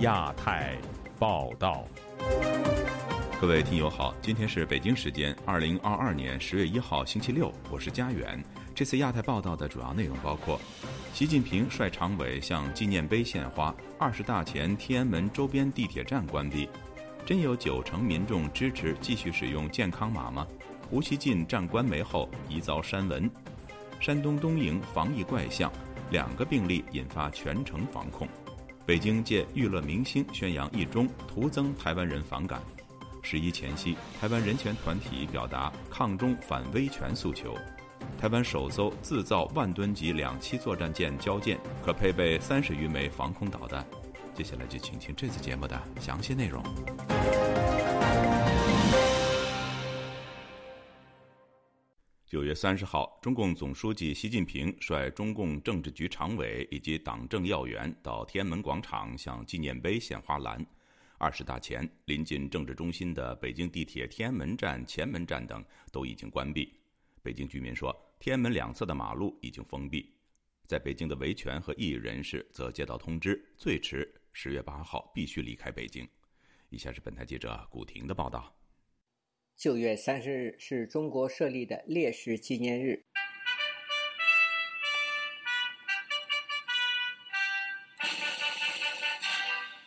亚太报道，各位听友好，今天是北京时间二零二二年十月一号星期六，我是佳远。这次亚太报道的主要内容包括：习近平率常委向纪念碑献花；二十大前天安门周边地铁站关闭；真有九成民众支持继续使用健康码吗？胡锡进战官媒后疑遭删文；山东东营防疫怪象，两个病例引发全城防控。北京借娱乐明星宣扬一中，徒增台湾人反感。十一前夕，台湾人权团体表达抗中反威权诉求。台湾首艘自造万吨级两栖作战舰交舰，可配备三十余枚防空导弹。接下来就请听这次节目的详细内容。九月三十号，中共总书记习近平率中共政治局常委以及党政要员到天安门广场向纪念碑献花篮。二十大前，临近政治中心的北京地铁天安门站、前门站等都已经关闭。北京居民说，天安门两侧的马路已经封闭。在北京的维权和异议人士则接到通知，最迟十月八号必须离开北京。以下是本台记者古婷的报道。九月三十日是中国设立的烈士纪念日。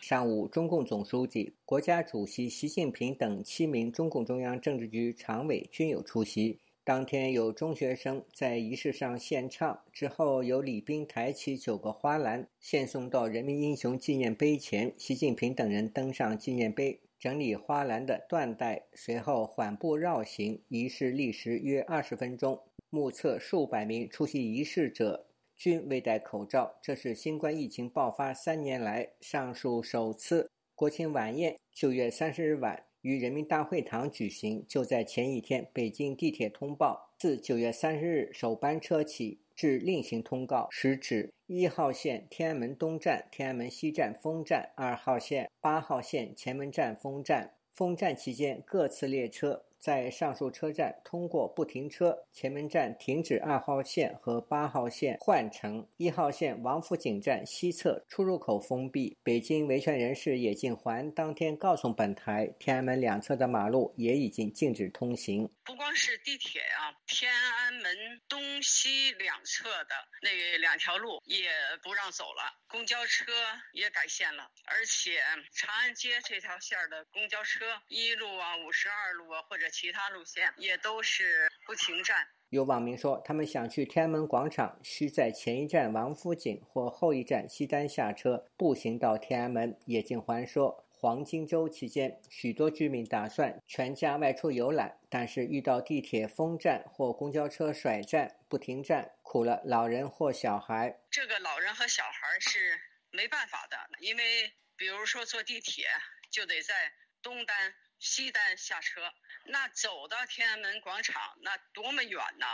上午，中共总书记、国家主席习近平等七名中共中央政治局常委均有出席。当天有中学生在仪式上献唱，之后由礼宾抬起九个花篮，献送到人民英雄纪念碑前。习近平等人登上纪念碑。整理花篮的缎带，随后缓步绕行，仪式历时约二十分钟。目测数百名出席仪式者均未戴口罩，这是新冠疫情爆发三年来上述首次。国庆晚宴九月三十日晚于人民大会堂举行。就在前一天，北京地铁通报，自九月三十日首班车起。至另行通告，时指一号线天安门东站、天安门西站封站；二号线、八号线前门站封站。封站期间，各次列车。在上述车站通过不停车，前门站停止二号线和八号线换乘，一号线王府井站西侧出入口封闭。北京维权人士野静环当天告诉本台，天安门两侧的马路也已经禁止通行。不光是地铁啊，天安门东西两侧的那两条路也不让走了，公交车也改线了，而且长安街这条线的公交车，一路啊、五十二路啊或者。其他路线也都是不停站。有网民说，他们想去天安门广场，需在前一站王府井或后一站西单下车，步行到天安门。叶静环说，黄金周期间，许多居民打算全家外出游览，但是遇到地铁封站或公交车甩站不停站，苦了老人或小孩。这个老人和小孩是没办法的，因为比如说坐地铁就得在东单。西单下车，那走到天安门广场，那多么远呐！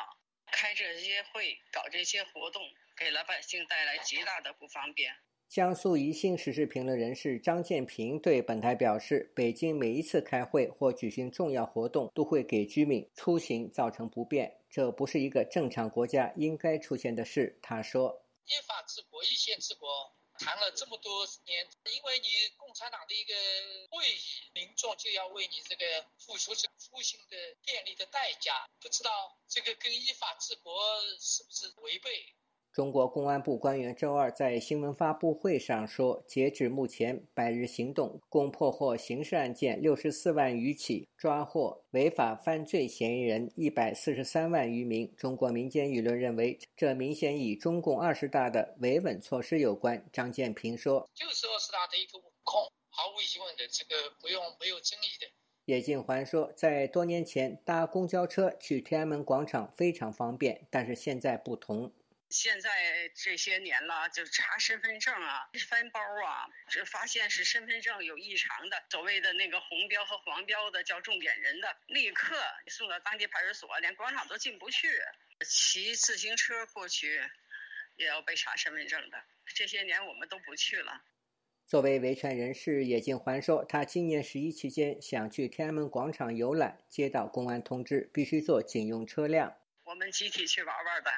开这些会，搞这些活动，给老百姓带来极大的不方便。江苏宜兴时事评论人士张建平对本台表示：“北京每一次开会或举行重要活动，都会给居民出行造成不便，这不是一个正常国家应该出现的事。”他说：“依法治国，依宪治国。”谈了这么多年，因为你共产党的一个会议，民众就要为你这个付出这出行的便利的代价，不知道这个跟依法治国是不是违背？中国公安部官员周二在新闻发布会上说，截至目前，百日行动共破获刑事案件六十四万余起，抓获违法犯罪嫌疑人一百四十三万余名。中国民间舆论认为，这明显与中共二十大的维稳措施有关。张建平说：“就是二十大的一个稳控，毫无疑问的，这个不用没有争议的。”叶静环说，在多年前搭公交车去天安门广场非常方便，但是现在不同。现在这些年了，就查身份证啊，翻包啊，这发现是身份证有异常的，所谓的那个红标和黄标的叫重点人的，立刻送到当地派出所，连广场都进不去。骑自行车过去也要被查身份证的。这些年我们都不去了。作为维权人士，野静环说，他今年十一期间想去天安门广场游览，接到公安通知，必须坐警用车辆。我们集体去玩玩呗。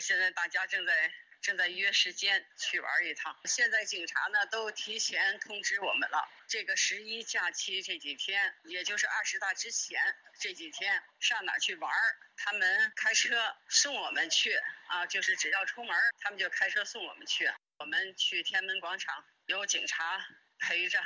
现在大家正在正在约时间去玩一趟。现在警察呢都提前通知我们了，这个十一假期这几天，也就是二十大之前这几天，上哪去玩他们开车送我们去啊，就是只要出门，他们就开车送我们去。我们去天安门广场，有警察陪着。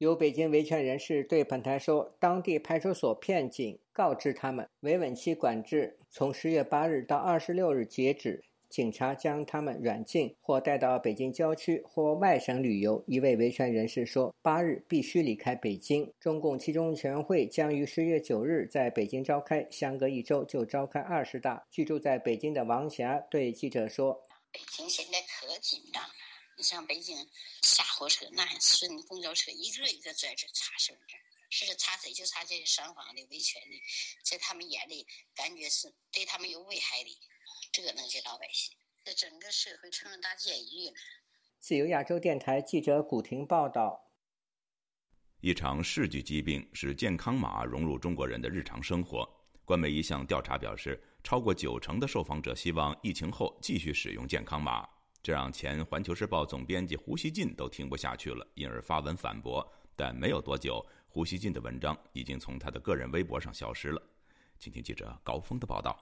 有北京维权人士对本台说，当地派出所骗警，告知他们维稳期管制从十月八日到二十六日截止，警察将他们软禁或带到北京郊区或外省旅游。一位维权人士说，八日必须离开北京。中共七中全会将于十月九日在北京召开，相隔一周就召开二十大。居住在北京的王霞对记者说：“北京现在可紧张了。”你像北京下火车，那顺公交车一个一个在这查身份证，是查谁就查这些双方的维权的，在他们眼里感觉是对他们有危害的，这个能给老百姓，这整个社会成了大监狱了。自由亚洲电台记者古婷报道。一场世纪疾病使健康码融入中国人的日常生活。官媒一项调查表示，超过九成的受访者希望疫情后继续使用健康码。这让前《环球时报》总编辑胡锡进都听不下去了，因而发文反驳。但没有多久，胡锡进的文章已经从他的个人微博上消失了。请听记者高峰的报道。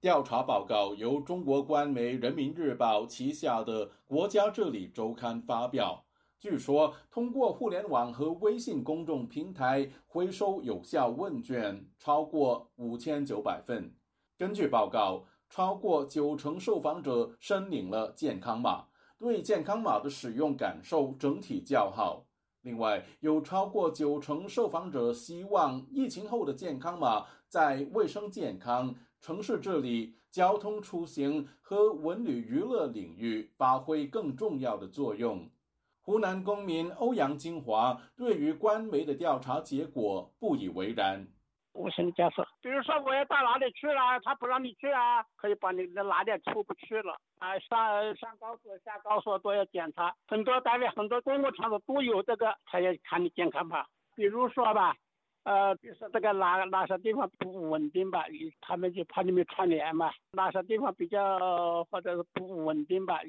调查报告由中国官媒《人民日报》旗下的《国家治理周刊》发表。据说，通过互联网和微信公众平台回收有效问卷超过五千九百份。根据报告。超过九成受访者申领了健康码，对健康码的使用感受整体较好。另外，有超过九成受访者希望疫情后的健康码在卫生健康、城市治理、交通出行和文旅娱乐领域发挥更重要的作用。湖南公民欧阳金华对于官媒的调查结果不以为然。无声的检测，比如说我要到哪里去了，他不让你去啊，可以把你的哪点出不去了啊，上上高速下高速都要检查，很多单位很多公共场所都有这个，他要看你健康码。比如说吧，呃，比如说这个哪哪些地方不稳定吧，他们就怕你们串联嘛，哪些地方比较或者是不稳定吧，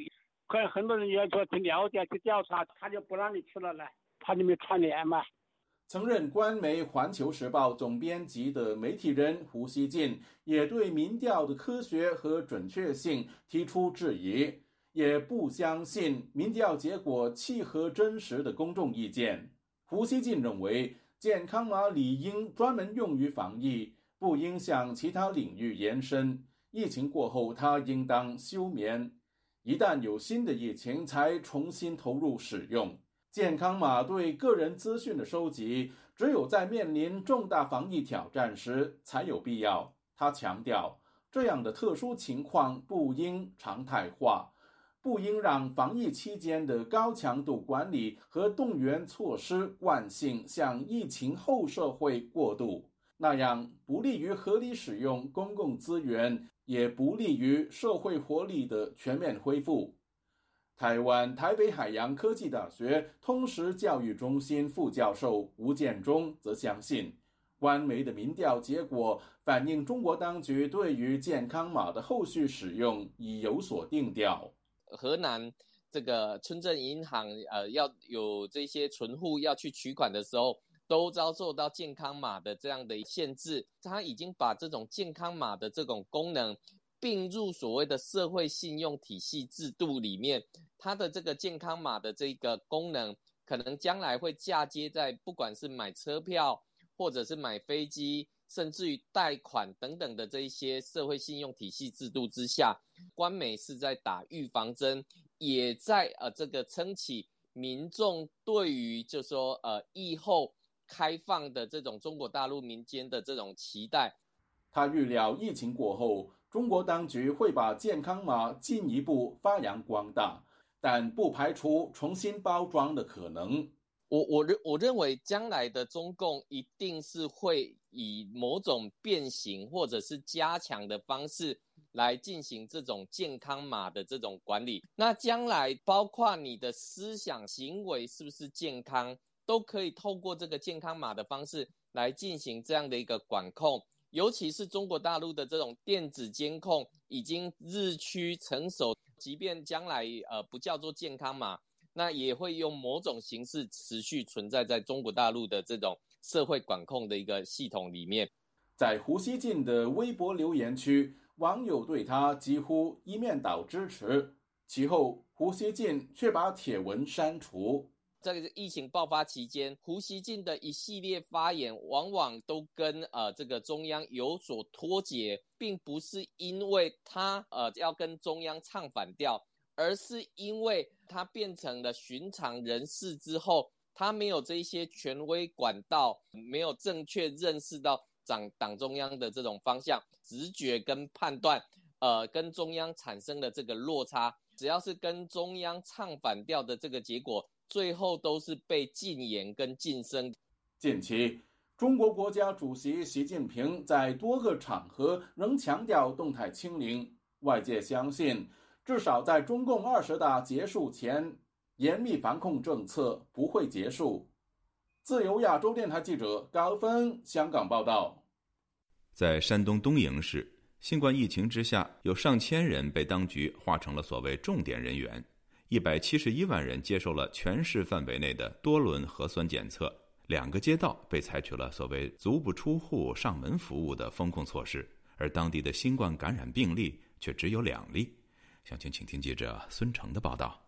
可能很多人要求去了解去调查，他就不让你去了呢，怕你们串联嘛。曾任官媒《环球时报》总编辑的媒体人胡锡进也对民调的科学和准确性提出质疑，也不相信民调结果契合真实的公众意见。胡锡进认为，健康码理应专门用于防疫，不应向其他领域延伸。疫情过后，它应当休眠，一旦有新的疫情，才重新投入使用。健康码对个人资讯的收集，只有在面临重大防疫挑战时才有必要。他强调，这样的特殊情况不应常态化，不应让防疫期间的高强度管理和动员措施惯性向疫情后社会过渡，那样不利于合理使用公共资源，也不利于社会活力的全面恢复。台湾台北海洋科技大学通识教育中心副教授吴建中则相信，官媒的民调结果反映中国当局对于健康码的后续使用已有所定调。河南这个村镇银行，呃，要有这些存户要去取款的时候，都遭受到健康码的这样的限制。他已经把这种健康码的这种功能并入所谓的社会信用体系制度里面。它的这个健康码的这个功能，可能将来会嫁接在不管是买车票，或者是买飞机，甚至于贷款等等的这一些社会信用体系制度之下，官媒是在打预防针，也在呃这个撑起民众对于就说呃疫后开放的这种中国大陆民间的这种期待。他预料疫情过后，中国当局会把健康码进一步发扬光大。但不排除重新包装的可能。我我认我认为将来的中共一定是会以某种变形或者是加强的方式来进行这种健康码的这种管理。那将来包括你的思想行为是不是健康，都可以透过这个健康码的方式来进行这样的一个管控。尤其是中国大陆的这种电子监控已经日趋成熟。即便将来呃不叫做健康码，那也会用某种形式持续存在在中国大陆的这种社会管控的一个系统里面。在胡锡进的微博留言区，网友对他几乎一面倒支持。其后，胡锡进却把帖文删除。在疫情爆发期间，胡锡进的一系列发言，往往都跟呃这个中央有所脱节，并不是因为他呃要跟中央唱反调，而是因为他变成了寻常人士之后，他没有这一些权威管道，没有正确认识到党党中央的这种方向，直觉跟判断，呃，跟中央产生的这个落差，只要是跟中央唱反调的这个结果。最后都是被禁言跟晋升。近期，中国国家主席习近平在多个场合仍强调动态清零，外界相信，至少在中共二十大结束前，严密防控政策不会结束。自由亚洲电台记者高峰香港报道。在山东东营市，新冠疫情之下，有上千人被当局划成了所谓重点人员。一百七十一万人接受了全市范围内的多轮核酸检测，两个街道被采取了所谓“足不出户、上门服务”的风控措施，而当地的新冠感染病例却只有两例。详情，请听记者孙成的报道。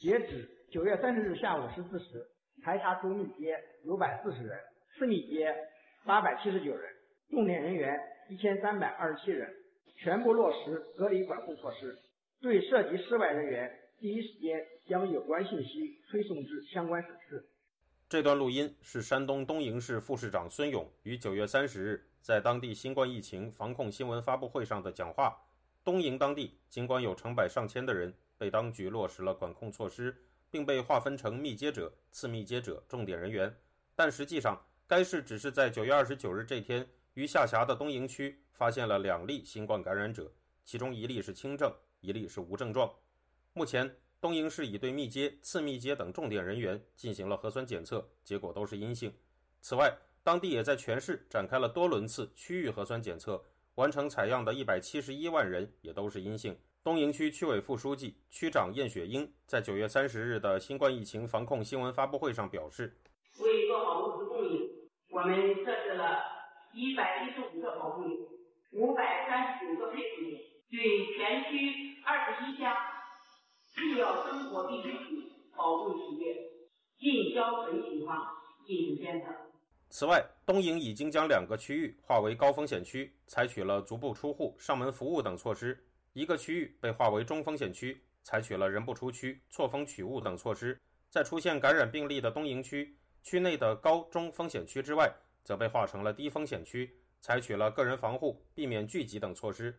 截止九月三十日下午十四时，排查主密接九百四十人，次密接八百七十九人，重点人员一千三百二十七人，全部落实隔离管控措施，对涉及室外人员。第一时间将有关信息推送至相关省市。这段录音是山东东营市副市长孙勇于九月三十日在当地新冠疫情防控新闻发布会上的讲话。东营当地尽管有成百上千的人被当局落实了管控措施，并被划分成密接者、次密接者、重点人员，但实际上该市只是在九月二十九日这天于下辖的东营区发现了两例新冠感染者，其中一例是轻症，一例是无症状。目前，东营市已对密接、次密接等重点人员进行了核酸检测，结果都是阴性。此外，当地也在全市展开了多轮次区域核酸检测，完成采样的一百七十一万人也都是阴性。东营区区委副书记、区长燕雪英在九月三十日的新冠疫情防控新闻发布会上表示：“为做好物资供应，我们设置了一百一十五个保护点，五百三十五个配送点，对全区二十一家。”必要生活必需品保护企业进销存情况进行监测。此外，东营已经将两个区域划为高风险区，采取了足不出户、上门服务等措施；一个区域被划为中风险区，采取了人不出区、错峰取物等措施。在出现感染病例的东营区，区内的高中风险区之外，则被划成了低风险区，采取了个人防护、避免聚集等措施。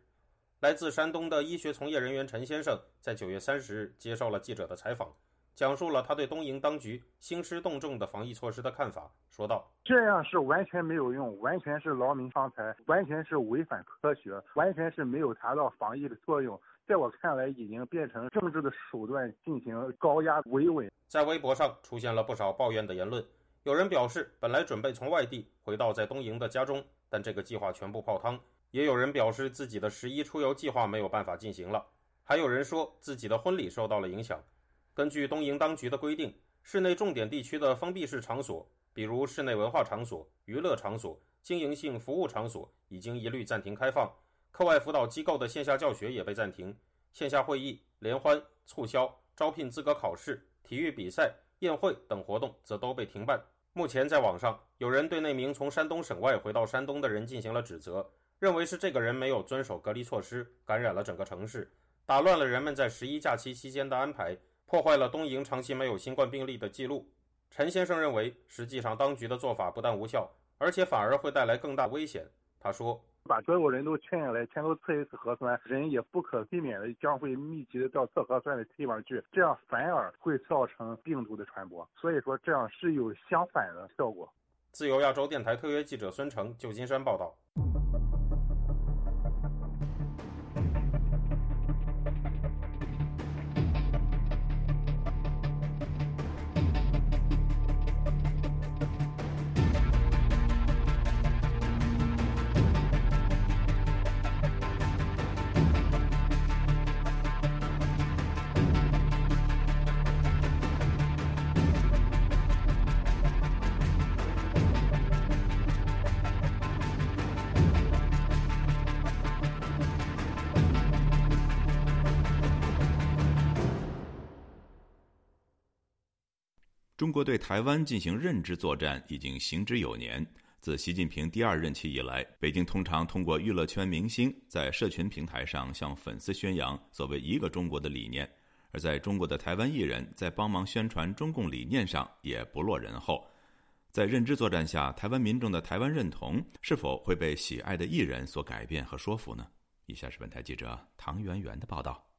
来自山东的医学从业人员陈先生在九月三十日接受了记者的采访，讲述了他对东营当局兴师动众的防疫措施的看法，说道：“这样是完全没有用，完全是劳民伤财，完全是违反科学，完全是没有达到防疫的作用。在我看来，已经变成政治的手段进行高压维稳。”在微博上出现了不少抱怨的言论，有人表示本来准备从外地回到在东营的家中，但这个计划全部泡汤。也有人表示自己的十一出游计划没有办法进行了，还有人说自己的婚礼受到了影响。根据东营当局的规定，市内重点地区的封闭式场所，比如室内文化场所、娱乐场所、经营性服务场所，已经一律暂停开放；课外辅导机构的线下教学也被暂停，线下会议、联欢、促销、招聘资格考试、体育比赛、宴会等活动则都被停办。目前，在网上有人对那名从山东省外回到山东的人进行了指责。认为是这个人没有遵守隔离措施，感染了整个城市，打乱了人们在十一假期期间的安排，破坏了东营长期没有新冠病例的记录。陈先生认为，实际上当局的做法不但无效，而且反而会带来更大危险。他说：“把所有人都劝下来，全都测一次核酸，人也不可避免的将会密集的到测核酸的地方去，这样反而会造成病毒的传播。所以说，这样是有相反的效果。”自由亚洲电台特约记者孙成，旧金山报道。对台湾进行认知作战已经行之有年。自习近平第二任期以来，北京通常通过娱乐圈明星在社群平台上向粉丝宣扬所谓“一个中国”的理念，而在中国的台湾艺人，在帮忙宣传中共理念上也不落人后。在认知作战下，台湾民众的台湾认同是否会被喜爱的艺人所改变和说服呢？以下是本台记者唐媛媛的报道。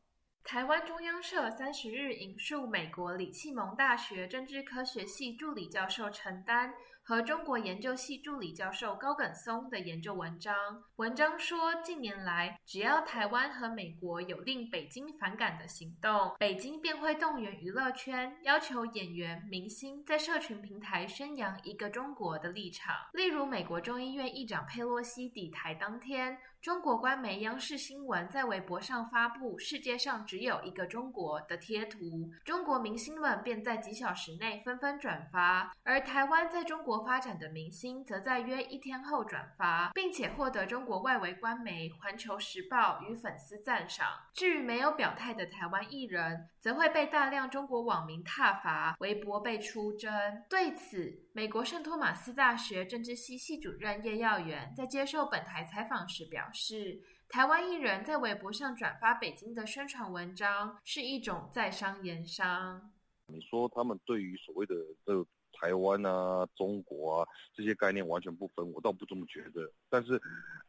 台湾中央社三十日引述美国李启蒙大学政治科学系助理教授陈丹。和中国研究系助理教授高耿松的研究文章。文章说，近年来，只要台湾和美国有令北京反感的行动，北京便会动员娱乐圈，要求演员、明星在社群平台宣扬一个中国的立场。例如，美国众议院议长佩洛西抵台当天。中国官媒央视新闻在微博上发布“世界上只有一个中国”的贴图，中国明星们便在几小时内纷纷转发，而台湾在中国发展的明星则在约一天后转发，并且获得中国外围官媒《环球时报》与粉丝赞赏。至于没有表态的台湾艺人，则会被大量中国网民挞伐，微博被出征。对此，美国圣托马斯大学政治系系主任叶耀元在接受本台采访时表示：“台湾艺人在微博上转发北京的宣传文章，是一种在商言商。你说他们对于所谓的这台湾啊、中国啊这些概念完全不分，我倒不这么觉得。但是，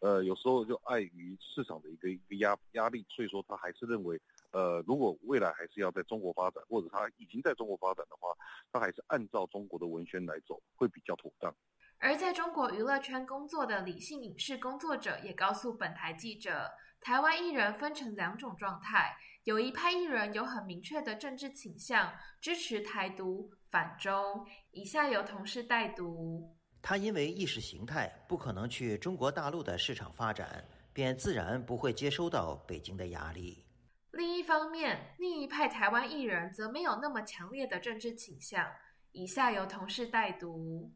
呃，有时候就碍于市场的一个一个压压力，所以说他还是认为。”呃，如果未来还是要在中国发展，或者他已经在中国发展的话，他还是按照中国的文宣来走，会比较妥当。而在中国娱乐圈工作的理性影视工作者也告诉本台记者，台湾艺人分成两种状态，有一派艺人有很明确的政治倾向，支持台独、反中。以下由同事代读。他因为意识形态不可能去中国大陆的市场发展，便自然不会接收到北京的压力。另一方面，另一派台湾艺人则没有那么强烈的政治倾向。以下由同事代读。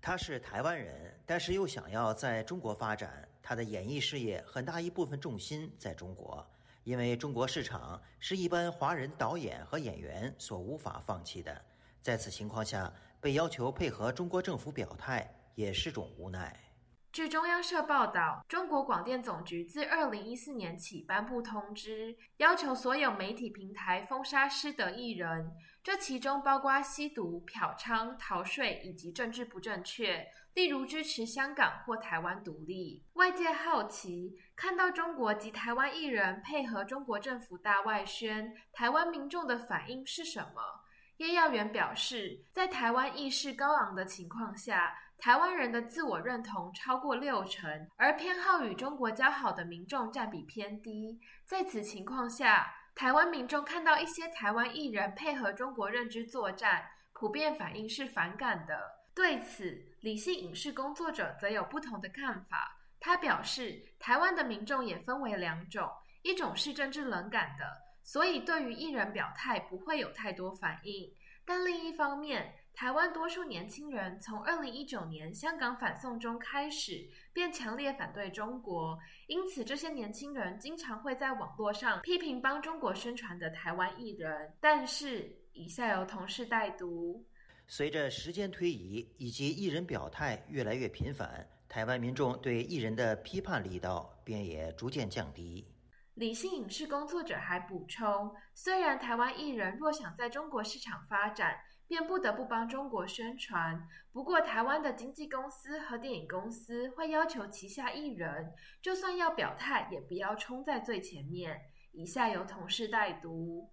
他是台湾人，但是又想要在中国发展。他的演艺事业很大一部分重心在中国，因为中国市场是一般华人导演和演员所无法放弃的。在此情况下，被要求配合中国政府表态，也是种无奈。据中央社报道，中国广电总局自二零一四年起颁布通知，要求所有媒体平台封杀失德艺人，这其中包括吸毒、嫖娼、逃税以及政治不正确，例如支持香港或台湾独立。外界好奇，看到中国及台湾艺人配合中国政府大外宣，台湾民众的反应是什么？叶耀元表示，在台湾意识高昂的情况下。台湾人的自我认同超过六成，而偏好与中国交好的民众占比偏低。在此情况下，台湾民众看到一些台湾艺人配合中国认知作战，普遍反应是反感的。对此，理性影视工作者则有不同的看法。他表示，台湾的民众也分为两种，一种是政治冷感的，所以对于艺人表态不会有太多反应；但另一方面，台湾多数年轻人从二零一九年香港反送中开始，便强烈反对中国，因此这些年轻人经常会在网络上批评帮中国宣传的台湾艺人。但是，以下由同事代读：随着时间推移，以及艺人表态越来越频繁，台湾民众对艺人的批判力道便也逐渐降低。理性影视工作者还补充，虽然台湾艺人若想在中国市场发展，便不得不帮中国宣传。不过，台湾的经纪公司和电影公司会要求旗下艺人，就算要表态，也不要冲在最前面。以下由同事代读：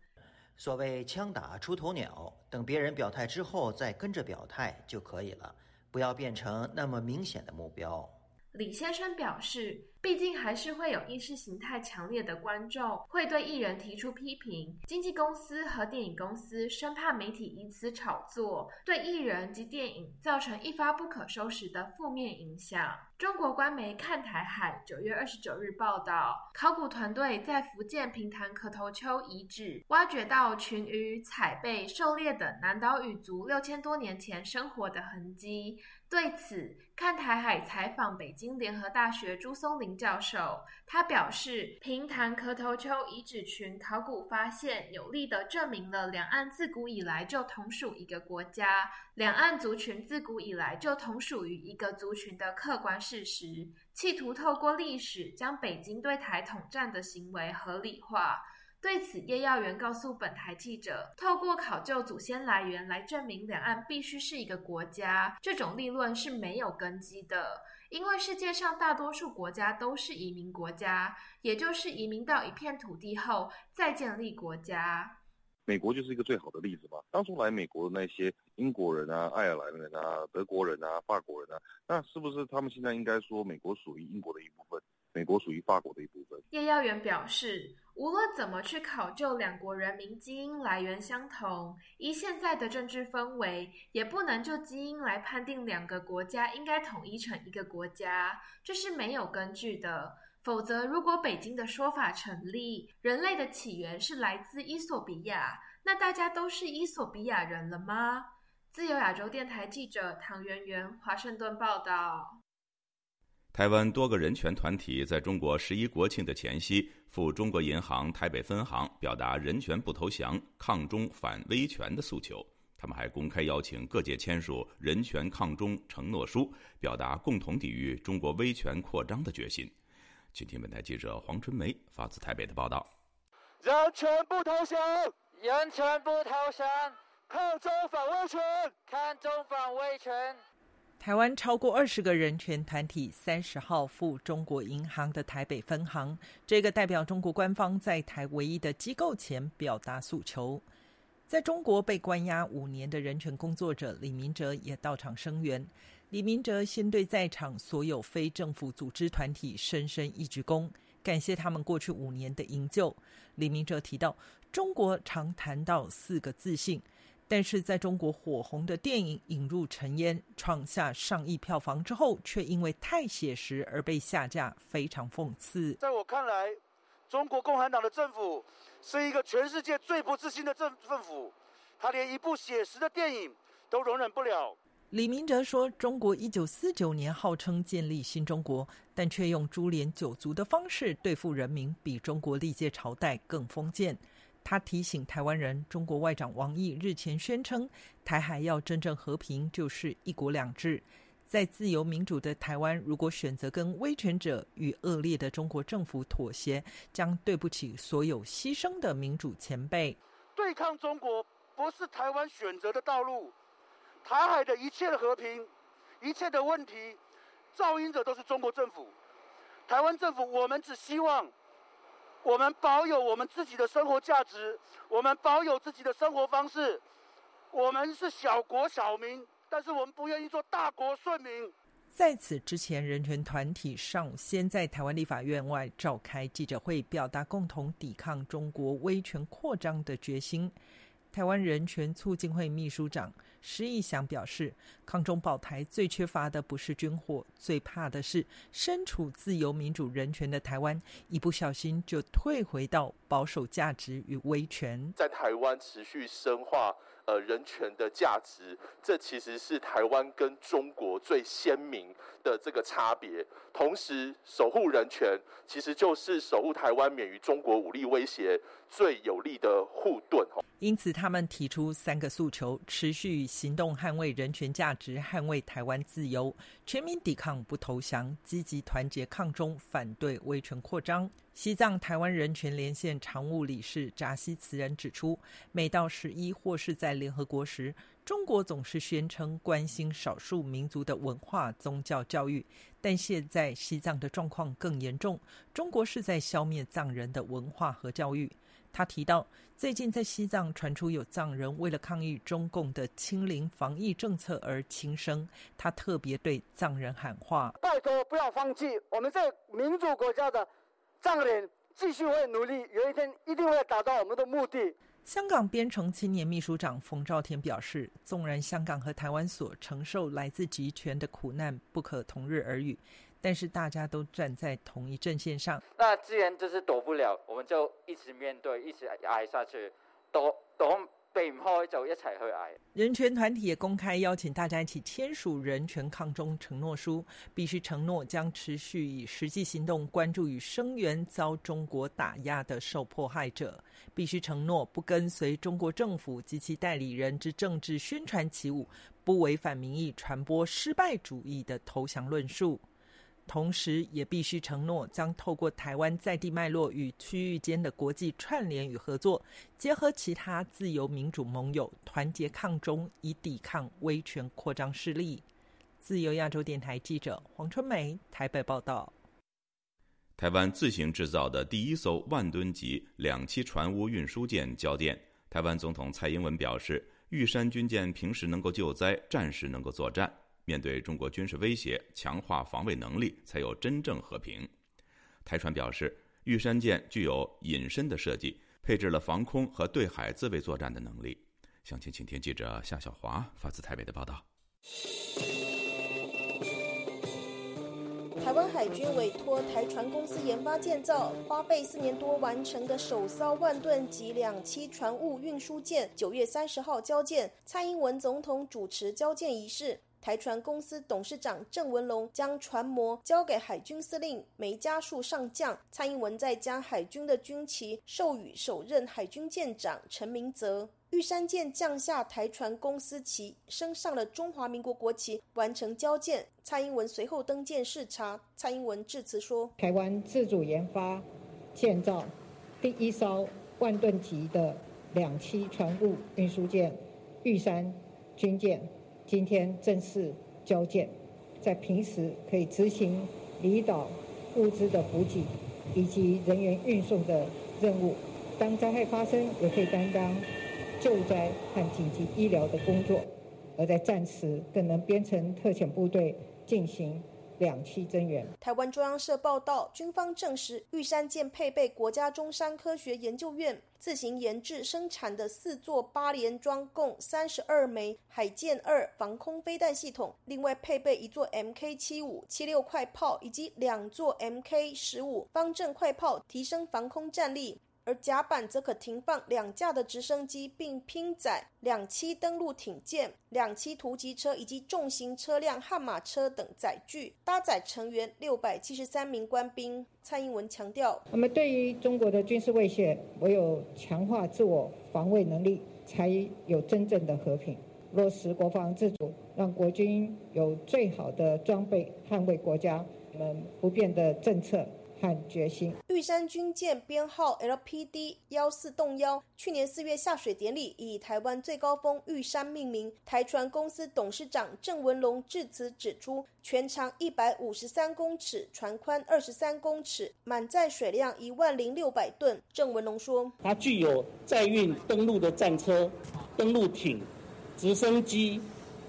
所谓“枪打出头鸟”，等别人表态之后再跟着表态就可以了，不要变成那么明显的目标。李先生表示。毕竟还是会有意识形态强烈的观众会对艺人提出批评，经纪公司和电影公司生怕媒体以此炒作，对艺人及电影造成一发不可收拾的负面影响。中国官媒看台海九月二十九日报道，考古团队在福建平潭壳头丘遗址挖掘到群鱼、彩贝、狩猎等南岛语族六千多年前生活的痕迹。对此，看台海采访北京联合大学朱松林。教授。他表示，平潭壳头丘遗址群考古发现有力的证明了两岸自古以来就同属一个国家，两岸族群自古以来就同属于一个族群的客观事实，企图透过历史将北京对台统战的行为合理化。对此，叶耀元告诉本台记者：“透过考究祖先来源来证明两岸必须是一个国家，这种立论是没有根基的。因为世界上大多数国家都是移民国家，也就是移民到一片土地后再建立国家。美国就是一个最好的例子嘛。当初来美国的那些英国人啊、爱尔兰人啊、德国人啊、法国人啊，那是不是他们现在应该说美国属于英国的一部分，美国属于法国的一部分？”叶耀元表示。无论怎么去考究两国人民基因来源相同，依现在的政治氛围，也不能就基因来判定两个国家应该统一成一个国家，这是没有根据的。否则，如果北京的说法成立，人类的起源是来自伊索比亚，那大家都是伊索比亚人了吗？自由亚洲电台记者唐媛媛华盛顿报道。台湾多个人权团体在中国十一国庆的前夕赴中国银行台北分行，表达人权不投降、抗中反威权的诉求。他们还公开邀请各界签署人权抗中承诺书，表达共同抵御中国威权扩张的决心。请听本台记者黄春梅发自台北的报道：人权不投降，人权不投降，抗中反威权，抗中反威权。台湾超过二十个人权团体三十号赴中国银行的台北分行，这个代表中国官方在台唯一的机构前表达诉求。在中国被关押五年的人权工作者李明哲也到场声援。李明哲先对在场所有非政府组织团体深深一鞠躬，感谢他们过去五年的营救。李明哲提到，中国常谈到四个自信。但是在中国火红的电影引入尘烟，创下上亿票房之后，却因为太写实而被下架，非常讽刺。在我看来，中国共产党的政府是一个全世界最不自信的政政府，他连一部写实的电影都容忍不了。李明哲说：“中国一九四九年号称建立新中国，但却用株连九族的方式对付人民，比中国历届朝代更封建。”他提醒台湾人，中国外长王毅日前宣称，台海要真正和平，就是一国两制。在自由民主的台湾，如果选择跟威权者与恶劣的中国政府妥协，将对不起所有牺牲的民主前辈。对抗中国不是台湾选择的道路。台海的一切的和平，一切的问题，噪音者都是中国政府。台湾政府，我们只希望。我们保有我们自己的生活价值，我们保有自己的生活方式。我们是小国小民，但是我们不愿意做大国顺民。在此之前，人权团体上午先在台湾立法院外召开记者会，表达共同抵抗中国威权扩张的决心。台湾人权促进会秘书长施义祥表示，抗中保台最缺乏的不是军火，最怕的是身处自由民主人权的台湾，一不小心就退回到保守价值与威权。在台湾持续深化呃人权的价值，这其实是台湾跟中国最鲜明的这个差别。同时，守护人权其实就是守护台湾免于中国武力威胁最有力的护盾。因此，他们提出三个诉求：持续行动捍卫人权价值，捍卫台湾自由，全民抵抗不投降，积极团结抗中，反对威权扩张。西藏台湾人权连线常务理事扎西慈人指出，每到十一或是在联合国时，中国总是宣称关心少数民族的文化、宗教、教育，但现在西藏的状况更严重，中国是在消灭藏人的文化和教育。他提到，最近在西藏传出有藏人为了抗议中共的清零防疫政策而轻生，他特别对藏人喊话：拜托不要放弃，我们在民主国家的藏人继续会努力，有一天一定会达到我们的目的。香港编程青年秘书长冯兆田表示，纵然香港和台湾所承受来自集权的苦难不可同日而语。但是大家都站在同一阵线上，那既然就是躲不了，我们就一直面对，一直挨下去，躲躲避唔開就一齊去挨。人权团体也公开邀请大家一起签署人权抗中承诺书，必须承诺将持续以实际行动关注与声援遭中国打压的受迫害者，必须承诺不跟随中国政府及其代理人之政治宣传起舞，不违反民意传播失败主义的投降论述。同时，也必须承诺将透过台湾在地脉络与区域间的国际串联与合作，结合其他自由民主盟友，团结抗中，以抵抗威权扩张势力。自由亚洲电台记者黄春梅台北报道。台湾自行制造的第一艘万吨级两栖船坞运输舰交电，台湾总统蔡英文表示，玉山军舰平时能够救灾，战时能够作战。面对中国军事威胁，强化防卫能力，才有真正和平。台船表示，玉山舰具有隐身的设计，配置了防空和对海自卫作战的能力。详情，请听记者夏小华发自台北的报道。台湾海军委托台船公司研发建造，花费四年多完成的首艘万吨级两栖船坞运输舰，九月三十号交舰，蔡英文总统主持交舰仪式。台船公司董事长郑文龙将船模交给海军司令梅家树上将，蔡英文再将海军的军旗授予首任海军舰长陈明泽。玉山舰降下台船公司旗，升上了中华民国国旗，完成交舰。蔡英文随后登舰视察。蔡英文致辞说：“台湾自主研发、建造第一艘万吨级的两栖船坞运输舰——玉山军舰。”今天正式交建，在平时可以执行离岛物资的补给以及人员运送的任务。当灾害发生，也可以担当救灾和紧急医疗的工作。而在战时，更能编成特遣部队进行。两栖增援。台湾中央社报道，军方证实，玉山舰配备国家中山科学研究院自行研制生产的四座八连装，共三十二枚海剑二防空飞弹系统，另外配备一座 Mk 七五七六快炮以及两座 Mk 十五方阵快炮，提升防空战力。而甲板则可停放两架的直升机，并拼载两栖登陆艇舰、两栖突击车以及重型车辆悍马车等载具，搭载成员六百七十三名官兵。蔡英文强调：“我们对于中国的军事威胁，唯有强化自我防卫能力，才有真正的和平。落实国防自主，让国军有最好的装备，捍卫国家，我们不变的政策。”和决心。玉山军舰编号 LPD 幺四洞幺，去年四月下水典礼以台湾最高峰玉山命名。台船公司董事长郑文龙致辞指出，全长一百五十三公尺，船宽二十三公尺，满载水量一万零六百吨。郑文龙说：“它具有载运登陆的战车、登陆艇、直升机、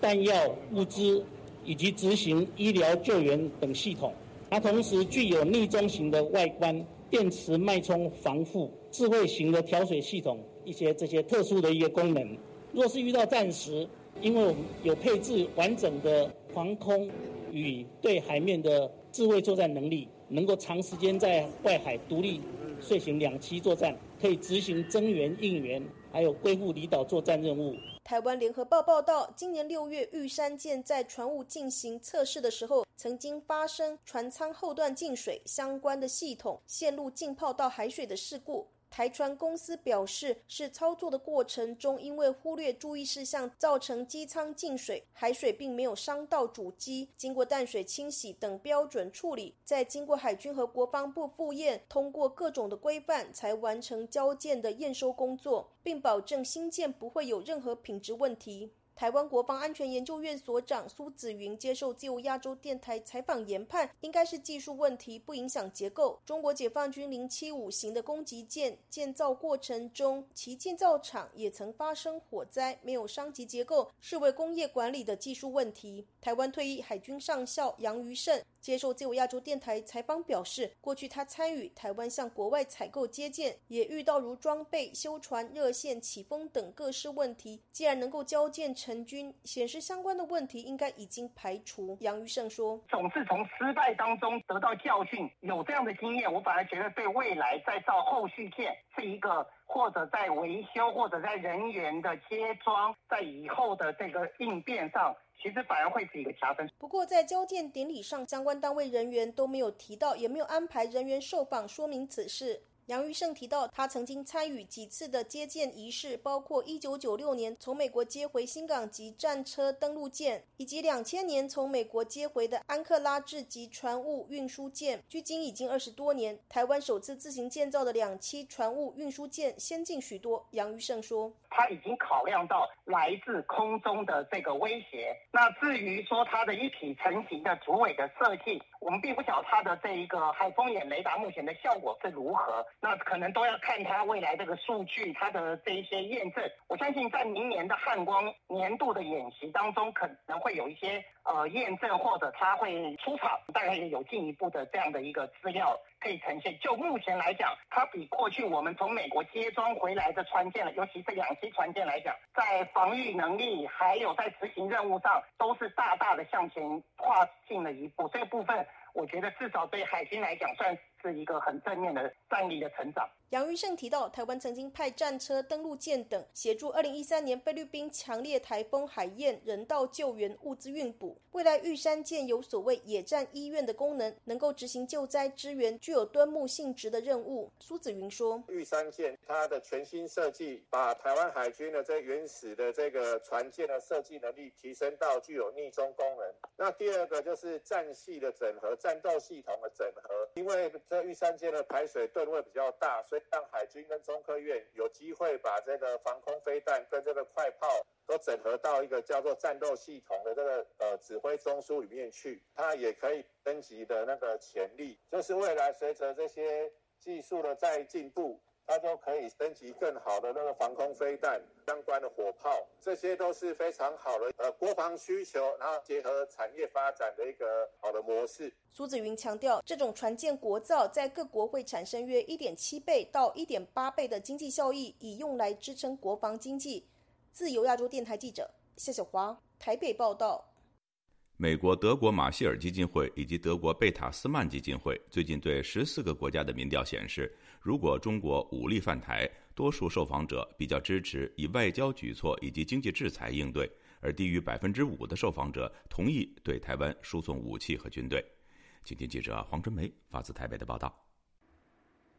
弹药、物资以及执行医疗救援等系统。”它同时具有逆中型的外观、电池脉冲防护、智慧型的调水系统一些这些特殊的一个功能。若是遇到战时，因为我们有配置完整的防空与对海面的智慧作战能力，能够长时间在外海独立遂行两栖作战，可以执行增援应援，还有归复离岛作战任务。台湾联合报报道，今年六月，玉山舰在船坞进行测试的时候，曾经发生船舱后段进水，相关的系统线路浸泡到海水的事故。台船公司表示，是操作的过程中因为忽略注意事项，造成机舱进水，海水并没有伤到主机。经过淡水清洗等标准处理，再经过海军和国防部复验，通过各种的规范，才完成交舰的验收工作，并保证新舰不会有任何品质问题。台湾国防安全研究院所长苏子云接受自由亚洲电台采访研判，应该是技术问题，不影响结构。中国解放军零七五型的攻击舰建造过程中，其建造厂也曾发生火灾，没有伤及结构，视为工业管理的技术问题。台湾退役海军上校杨余胜。接受自由亚洲电台采访表示，过去他参与台湾向国外采购接舰，也遇到如装备、修船、热线、起风等各式问题。既然能够交舰成。成军，显示相关的问题应该已经排除。杨玉胜说：“总是从失败当中得到教训，有这样的经验，我反而觉得对未来再造后续件是一个，或者在维修，或者在人员的接装，在以后的这个应变上。”其实反而会是一个加分。不过，在交建典礼上，相关单位人员都没有提到，也没有安排人员受访说明此事。杨玉胜提到，他曾经参与几次的接舰仪式，包括1996年从美国接回新港级战车登陆舰，以及2000年从美国接回的安克拉治级船坞运输舰。距今已经二十多年，台湾首次自行建造的两栖船坞运输舰先进许多。杨玉胜说：“他已经考量到来自空中的这个威胁。那至于说它的一体成型的主尾的设计，我们并不晓得它的这一个海风眼雷达目前的效果是如何。”那可能都要看它未来这个数据，它的这一些验证。我相信在明年的汉光年度的演习当中，可能会有一些呃验证，或者它会出场，大概有进一步的这样的一个资料可以呈现。就目前来讲，它比过去我们从美国接装回来的船舰，尤其是两栖船舰来讲，在防御能力还有在执行任务上，都是大大的向前跨进了一步。这个部分，我觉得至少对海军来讲，算。是一个很正面的战力的成长。杨玉胜提到，台湾曾经派战车、登陆舰等协助二零一三年菲律宾强烈台风海燕人道救援物资运补。未来玉山舰有所谓野战医院的功能，能够执行救灾支援，具有端木性质的任务。苏子云说：“玉山舰它的全新设计，把台湾海军的这原始的这个船舰的设计能力提升到具有逆中功能。那第二个就是战系的整合、战斗系统的整合，因为。”这玉山舰的排水吨位比较大，所以让海军跟中科院有机会把这个防空飞弹跟这个快炮都整合到一个叫做战斗系统的这个呃指挥中枢里面去。它也可以升级的那个潜力，就是未来随着这些技术的再进步。它就可以升级更好的那个防空飞弹相关的火炮，这些都是非常好的呃国防需求，然后结合产业发展的一个好的模式。苏子云强调，这种船舰国造在各国会产生约一点七倍到一点八倍的经济效益，以用来支撑国防经济。自由亚洲电台记者谢小华台北报道。美国德国马歇尔基金会以及德国贝塔斯曼基金会最近对十四个国家的民调显示。如果中国武力犯台，多数受访者比较支持以外交举措以及经济制裁应对，而低于百分之五的受访者同意对台湾输送武器和军队。请听记者黄春梅发自台北的报道。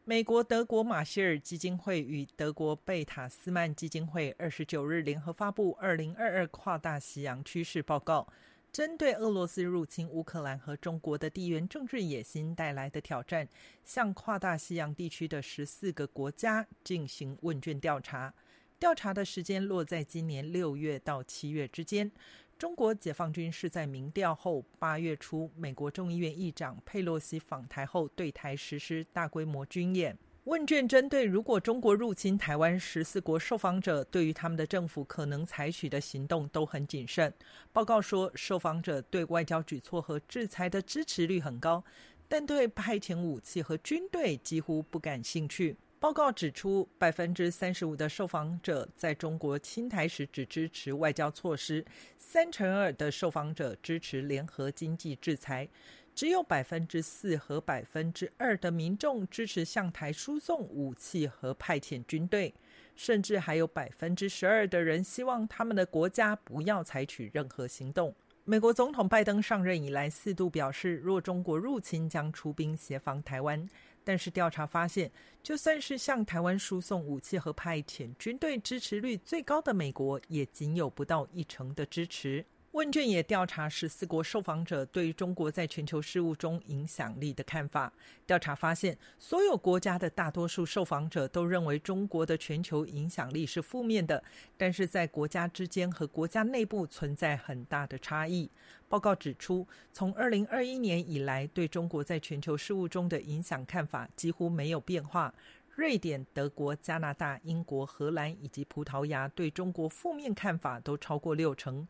美国德国马歇尔基金会与德国贝塔斯曼基金会二十九日联合发布《二零二二跨大西洋趋势报告》。针对俄罗斯入侵乌克兰和中国的地缘政治野心带来的挑战，向跨大西洋地区的十四个国家进行问卷调查。调查的时间落在今年六月到七月之间。中国解放军是在民调后八月初，美国众议院议长佩洛西访台后对台实施大规模军演。问卷针对如果中国入侵台湾，十四国受访者对于他们的政府可能采取的行动都很谨慎。报告说，受访者对外交举措和制裁的支持率很高，但对派遣武器和军队几乎不感兴趣。报告指出，百分之三十五的受访者在中国侵台时只支持外交措施，三成二的受访者支持联合经济制裁。只有百分之四和百分之二的民众支持向台输送武器和派遣军队，甚至还有百分之十二的人希望他们的国家不要采取任何行动。美国总统拜登上任以来四度表示，若中国入侵，将出兵协防台湾。但是调查发现，就算是向台湾输送武器和派遣军队支持率最高的美国，也仅有不到一成的支持。问卷也调查十四国受访者对中国在全球事务中影响力的看法。调查发现，所有国家的大多数受访者都认为中国的全球影响力是负面的，但是在国家之间和国家内部存在很大的差异。报告指出，从二零二一年以来，对中国在全球事务中的影响看法几乎没有变化。瑞典、德国、加拿大、英国、荷兰以及葡萄牙对中国负面看法都超过六成。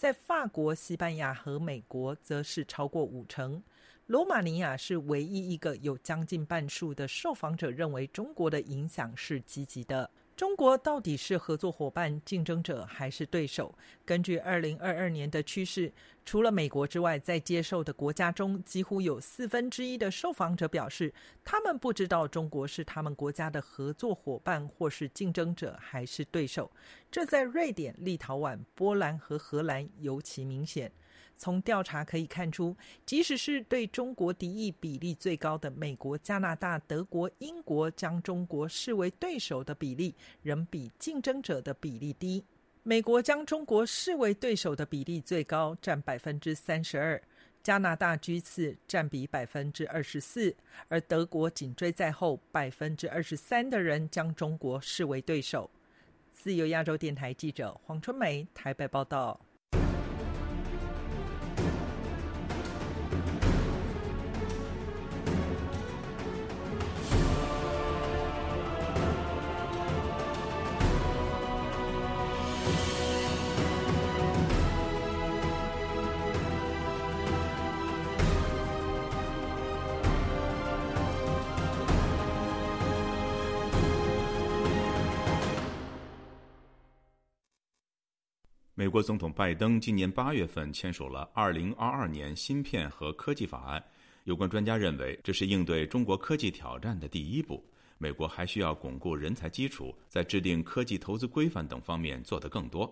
在法国、西班牙和美国，则是超过五成。罗马尼亚是唯一一个有将近半数的受访者认为中国的影响是积极的。中国到底是合作伙伴、竞争者还是对手？根据二零二二年的趋势，除了美国之外，在接受的国家中，几乎有四分之一的受访者表示，他们不知道中国是他们国家的合作伙伴，或是竞争者还是对手。这在瑞典、立陶宛、波兰和荷兰尤其明显。从调查可以看出，即使是对中国敌意比例最高的美国、加拿大、德国、英国，将中国视为对手的比例仍比竞争者的比例低。美国将中国视为对手的比例最高，占百分之三十二；加拿大居次，占比百分之二十四；而德国紧追在后，百分之二十三的人将中国视为对手。自由亚洲电台记者黄春梅台北报道。美国总统拜登今年八月份签署了2022年芯片和科技法案。有关专家认为，这是应对中国科技挑战的第一步。美国还需要巩固人才基础，在制定科技投资规范等方面做得更多。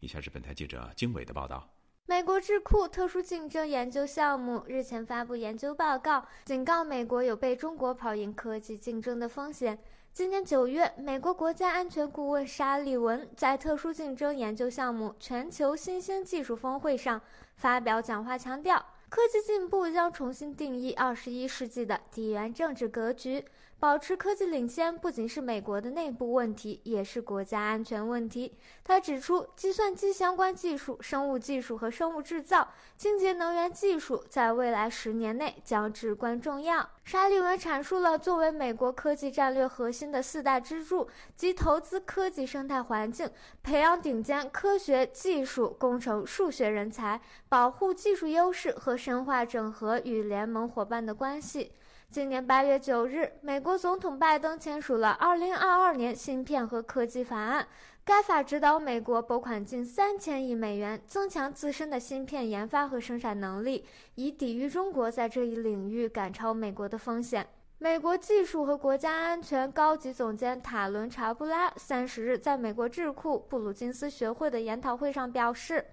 以下是本台记者经纬的报道。美国智库特殊竞争研究项目日前发布研究报告，警告美国有被中国跑赢科技竞争的风险。今年九月，美国国家安全顾问沙利文在特殊竞争研究项目全球新兴技术峰会上发表讲话，强调科技进步将重新定义二十一世纪的地缘政治格局。保持科技领先不仅是美国的内部问题，也是国家安全问题。他指出，计算机相关技术、生物技术和生物制造、清洁能源技术在未来十年内将至关重要。沙利文阐述了作为美国科技战略核心的四大支柱，即投资科技生态环境、培养顶尖科学技术、工程、数学人才、保护技术优势和深化整合与联盟伙伴的关系。今年八月九日，美国总统拜登签署了二零二二年芯片和科技法案。该法指导美国拨款近三千亿美元，增强自身的芯片研发和生产能力，以抵御中国在这一领域赶超美国的风险。美国技术和国家安全高级总监塔伦查布拉三十日在美国智库布鲁金斯学会的研讨会上表示。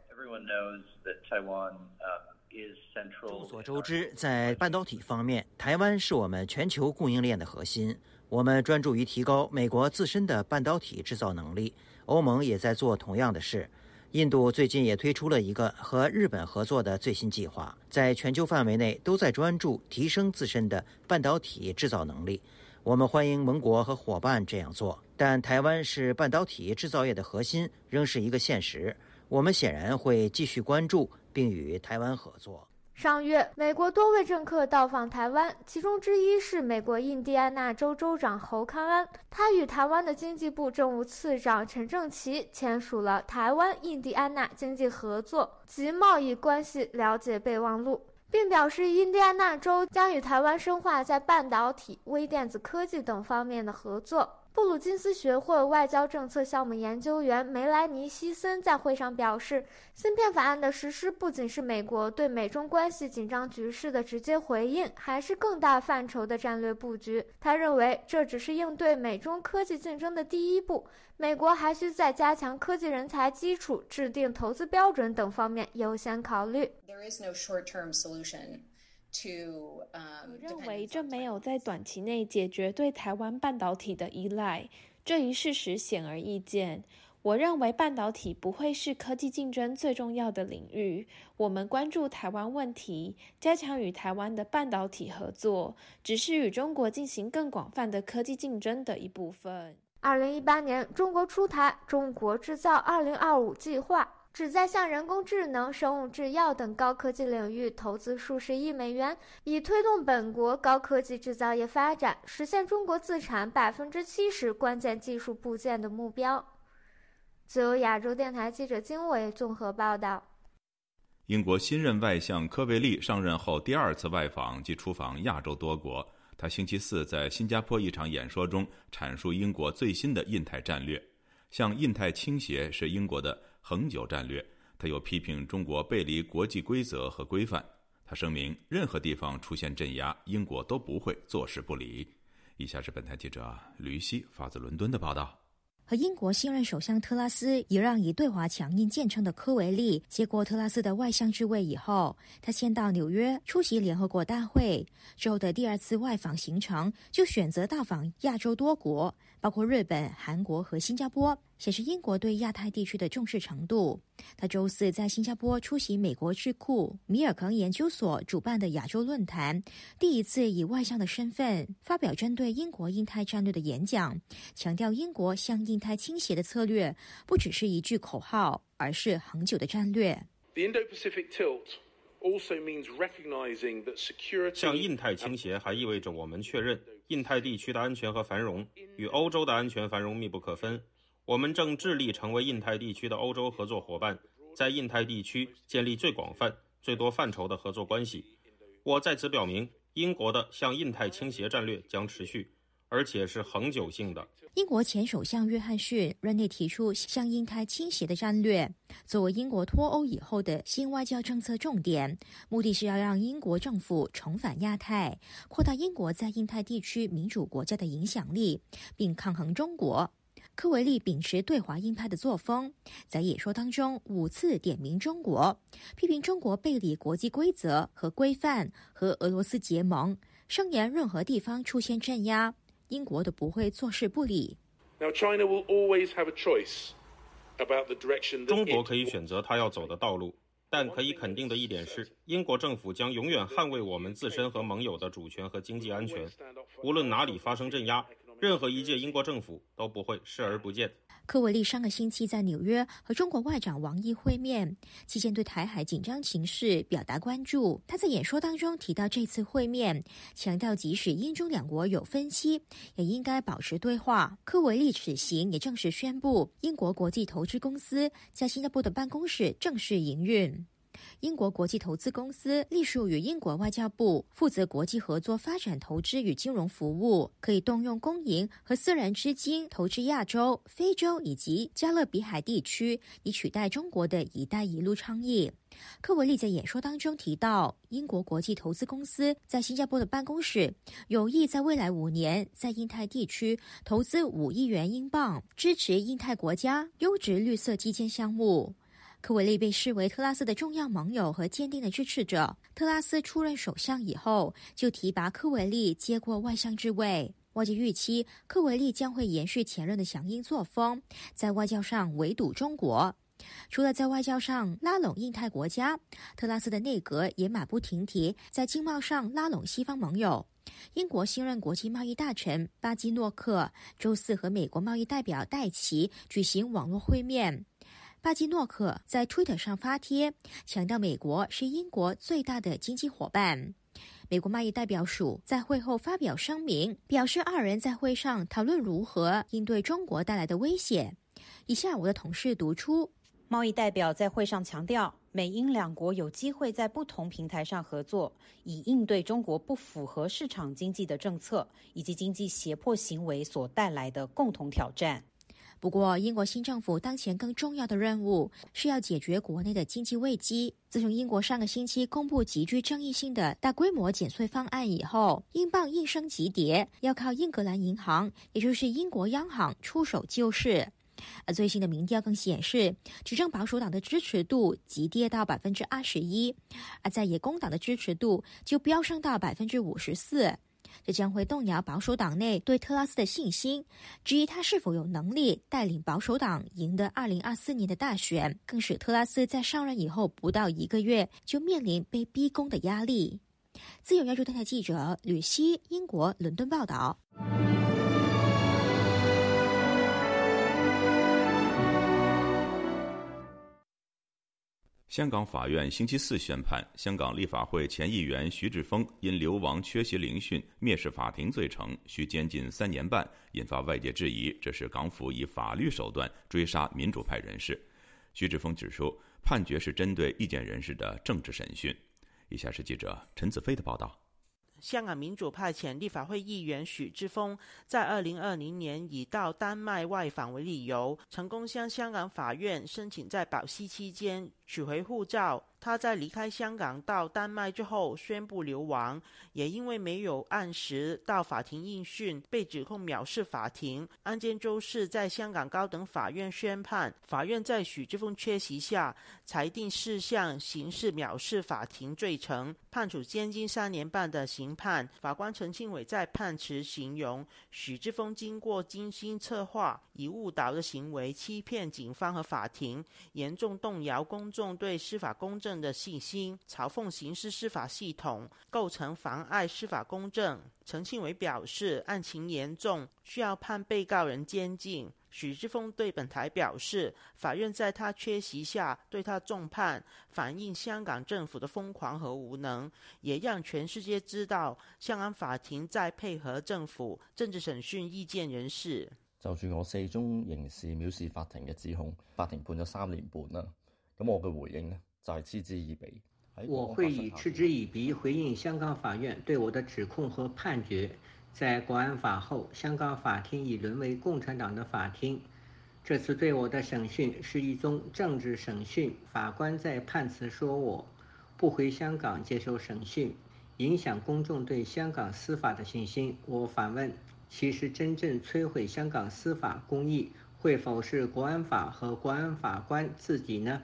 众所周知，在半导体方面，台湾是我们全球供应链的核心。我们专注于提高美国自身的半导体制造能力，欧盟也在做同样的事。印度最近也推出了一个和日本合作的最新计划，在全球范围内都在专注提升自身的半导体制造能力。我们欢迎盟国和伙伴这样做，但台湾是半导体制造业的核心，仍是一个现实。我们显然会继续关注。并与台湾合作。上月，美国多位政客到访台湾，其中之一是美国印第安纳州州长侯康安。他与台湾的经济部政务次长陈正奇签署了《台湾印第安纳经济合作及贸易关系了解备忘录》，并表示印第安纳州将与台湾深化在半导体、微电子科技等方面的合作。布鲁金斯学会外交政策项目研究员梅莱尼·希森在会上表示，芯片法案的实施不仅是美国对美中关系紧张局势的直接回应，还是更大范畴的战略布局。他认为，这只是应对美中科技竞争的第一步，美国还需在加强科技人才基础、制定投资标准等方面优先考虑。There is no short-term solution. To 我认为这没有在短期内解决对台湾半导体的依赖，这一事实显而易见。我认为半导体不会是科技竞争最重要的领域。我们关注台湾问题，加强与台湾的半导体合作，只是与中国进行更广泛的科技竞争的一部分。二零一八年，中国出台《中国制造二零二五》计划。旨在向人工智能、生物制药等高科技领域投资数十亿美元，以推动本国高科技制造业发展，实现中国自产百分之七十关键技术部件的目标。自由亚洲电台记者金伟综合报道。英国新任外相科维利上任后第二次外访及出访亚洲多国。他星期四在新加坡一场演说中阐述英国最新的印太战略，向印太倾斜是英国的恒久战略。他又批评中国背离国际规则和规范。他声明，任何地方出现镇压，英国都不会坐视不理。以下是本台记者吕希发自伦敦的报道。和英国新任首相特拉斯一让以对华强硬见称的科维利接过特拉斯的外相之位以后，他先到纽约出席联合国大会，之后的第二次外访行程就选择到访亚洲多国。包括日本、韩国和新加坡，显示英国对亚太地区的重视程度。他周四在新加坡出席美国智库米尔肯研究所主办的亚洲论坛，第一次以外相的身份发表针对英国印太战略的演讲，强调英国向印太倾斜的策略不只是一句口号，而是恒久的战略。向印太倾斜还意味着我们确认。印太地区的安全和繁荣与欧洲的安全繁荣密不可分。我们正致力成为印太地区的欧洲合作伙伴，在印太地区建立最广泛、最多范畴的合作关系。我在此表明，英国的向印太倾斜战略将持续，而且是恒久性的。英国前首相约翰逊任内提出向印太倾斜的战略，作为英国脱欧以后的新外交政策重点，目的是要让英国政府重返亚太，扩大英国在印太地区民主国家的影响力，并抗衡中国。科维利秉持对华鹰派的作风，在演说当中五次点名中国，批评中国背离国际规则和规范，和俄罗斯结盟，声言任何地方出现镇压。英国都不会坐视不理。中国可以选择他要走的道路，但可以肯定的一点是，英国政府将永远捍卫我们自身和盟友的主权和经济安全，无论哪里发生镇压。任何一届英国政府都不会视而不见。科维利上个星期在纽约和中国外长王毅会面，期间对台海紧张情势表达关注。他在演说当中提到这次会面，强调即使英中两国有分歧，也应该保持对话。科维利此行也正式宣布，英国国际投资公司在新加坡的办公室正式营运。英国国际投资公司隶属于英国外交部，负责国际合作、发展、投资与金融服务，可以动用公营和私人资金投资亚洲、非洲以及加勒比海地区，以取代中国的一带一路倡议。科文利在演说当中提到，英国国际投资公司在新加坡的办公室有意在未来五年在印太地区投资五亿元英镑，支持印太国家优质绿色基建项目。科维利被视为特拉斯的重要盟友和坚定的支持者。特拉斯出任首相以后，就提拔科维利接过外相之位。外界预期科维利将会延续前任的强硬作风，在外交上围堵中国。除了在外交上拉拢印太国家，特拉斯的内阁也马不停蹄在经贸上拉拢西方盟友。英国新任国际贸易大臣巴基诺克周四和美国贸易代表戴奇举行网络会面。巴基诺克在推特上发帖，强调美国是英国最大的经济伙伴。美国贸易代表署在会后发表声明，表示二人在会上讨论如何应对中国带来的威胁。以下我的同事读出：贸易代表在会上强调，美英两国有机会在不同平台上合作，以应对中国不符合市场经济的政策以及经济胁迫行为所带来的共同挑战。不过，英国新政府当前更重要的任务是要解决国内的经济危机。自从英国上个星期公布极具争议性的大规模减税方案以后，英镑应声急跌，要靠英格兰银行，也就是英国央行出手救市。而最新的民调更显示，执政保守党的支持度急跌到百分之二十一，而在野工党的支持度就飙升到百分之五十四。这将会动摇保守党内对特拉斯的信心，质疑他是否有能力带领保守党赢得二零二四年的大选，更使特拉斯在上任以后不到一个月就面临被逼宫的压力。自由亚洲电台记者吕希，英国伦敦报道。香港法院星期四宣判，香港立法会前议员徐志峰因流亡、缺席聆讯、蔑视法庭罪成，需监禁三年半，引发外界质疑，这是港府以法律手段追杀民主派人士。徐志峰指出，判决是针对意见人士的政治审讯。以下是记者陈子飞的报道。香港民主派前立法会议员许志峰在二零二零年以到丹麦外访为理由，成功向香港法院申请在保释期间取回护照。他在离开香港到丹麦之后宣布流亡，也因为没有按时到法庭应讯，被指控藐视法庭。案件周四在香港高等法院宣判，法院在许志峰缺席下裁定四项刑事藐视法庭罪成，判处监禁三年半的刑判。法官陈庆伟在判词形容许志峰经过精心策划，以误导的行为欺骗警方和法庭，严重动摇公众对司法公正。的信心，嘲讽刑事司法系统，构成妨碍司法公正。陈庆伟表示，案情严重，需要判被告人监禁。许志峰对本台表示，法院在他缺席下对他重判，反映香港政府的疯狂和无能，也让全世界知道香港法庭在配合政府政治审讯意见人士。就住我四宗刑事藐视法庭嘅指控，法庭判咗三年半啦。咁我嘅回应呢？在嗤之以鼻，我会以嗤之以鼻回应香港法院对我的指控和判决。在国安法后，香港法庭已沦为共产党的法庭。这次对我的审讯是一宗政治审讯。法官在判词说我不回香港接受审讯，影响公众对香港司法的信心。我反问：其实真正摧毁香港司法公义，会否是国安法和国安法官自己呢？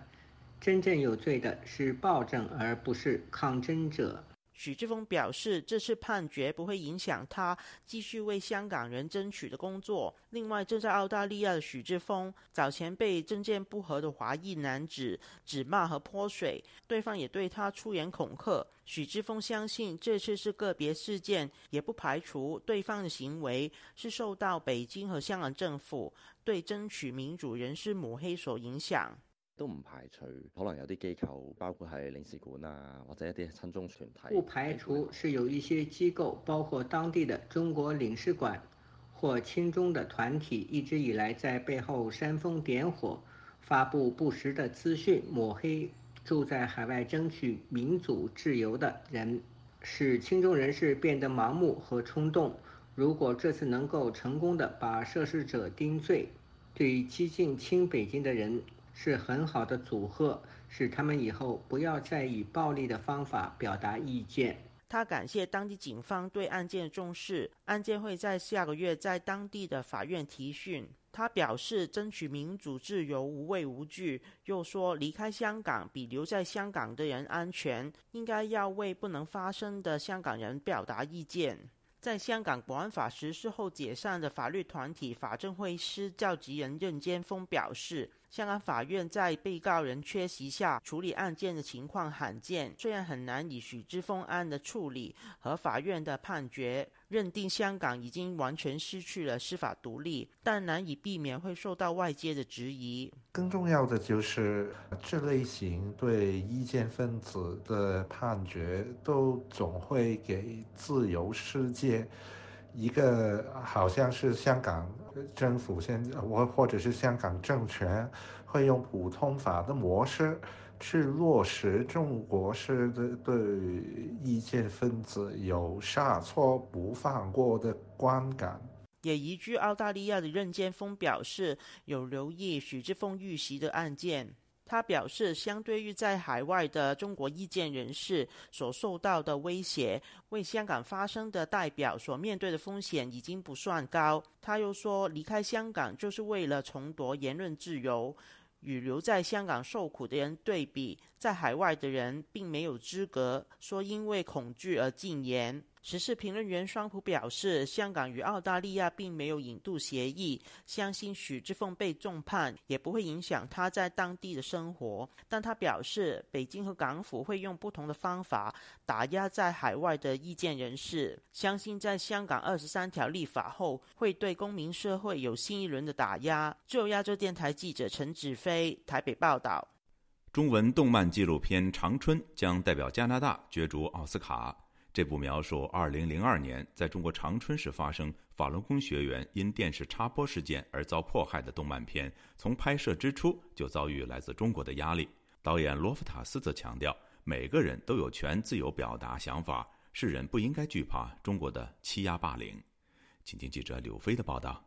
真正有罪的是暴政，而不是抗争者。许志峰表示，这次判决不会影响他继续为香港人争取的工作。另外，正在澳大利亚的许志峰早前被政见不合的华裔男子指骂和泼水，对方也对他出言恐吓。许志峰相信这次是个别事件，也不排除对方的行为是受到北京和香港政府对争取民主人士抹黑所影响。都唔排除可能有啲机构，包括系领事馆啊，或者一啲亲中团体。不排除是有一些机构，包括当地的中国领事馆或亲中的团体，一直以来在背后煽风点火，发布不实的资讯，抹黑住在海外争取民主自由的人，使亲中人士变得盲目和冲动。如果这次能够成功的把涉事者定罪，对激进亲北京的人。是很好的组合，使他们以后不要再以暴力的方法表达意见。他感谢当地警方对案件的重视，案件会在下个月在当地的法院提讯。他表示，争取民主自由无畏无惧，又说离开香港比留在香港的人安全，应该要为不能发声的香港人表达意见。在香港国安法实施后解散的法律团体法政会师召集人任坚峰表示。香港法院在被告人缺席下处理案件的情况罕见，虽然很难以许之峰案的处理和法院的判决认定香港已经完全失去了司法独立，但难以避免会受到外界的质疑。更重要的就是这类型对意见分子的判决，都总会给自由世界。一个好像是香港政府现，或或者是香港政权，会用普通法的模式去落实中国式的对意见分子有杀错不放过的观感。也移居澳大利亚的任建峰表示，有留意许志峰遇袭的案件。他表示，相对于在海外的中国意见人士所受到的威胁，为香港发声的代表所面对的风险已经不算高。他又说，离开香港就是为了重夺言论自由。与留在香港受苦的人对比，在海外的人并没有资格说因为恐惧而禁言。时事评论员双普表示，香港与澳大利亚并没有引渡协议，相信许志凤被重判也不会影响他在当地的生活。但他表示，北京和港府会用不同的方法打压在海外的意见人士，相信在香港二十三条立法后，会对公民社会有新一轮的打压。自由亚洲电台记者陈子飞台北报道。中文动漫纪录片《长春》将代表加拿大角逐奥斯卡。这部描述2002年在中国长春市发生法轮功学员因电视插播事件而遭迫害的动漫片，从拍摄之初就遭遇来自中国的压力。导演罗夫塔斯则强调，每个人都有权自由表达想法，世人不应该惧怕中国的欺压霸凌。请听记者柳飞的报道。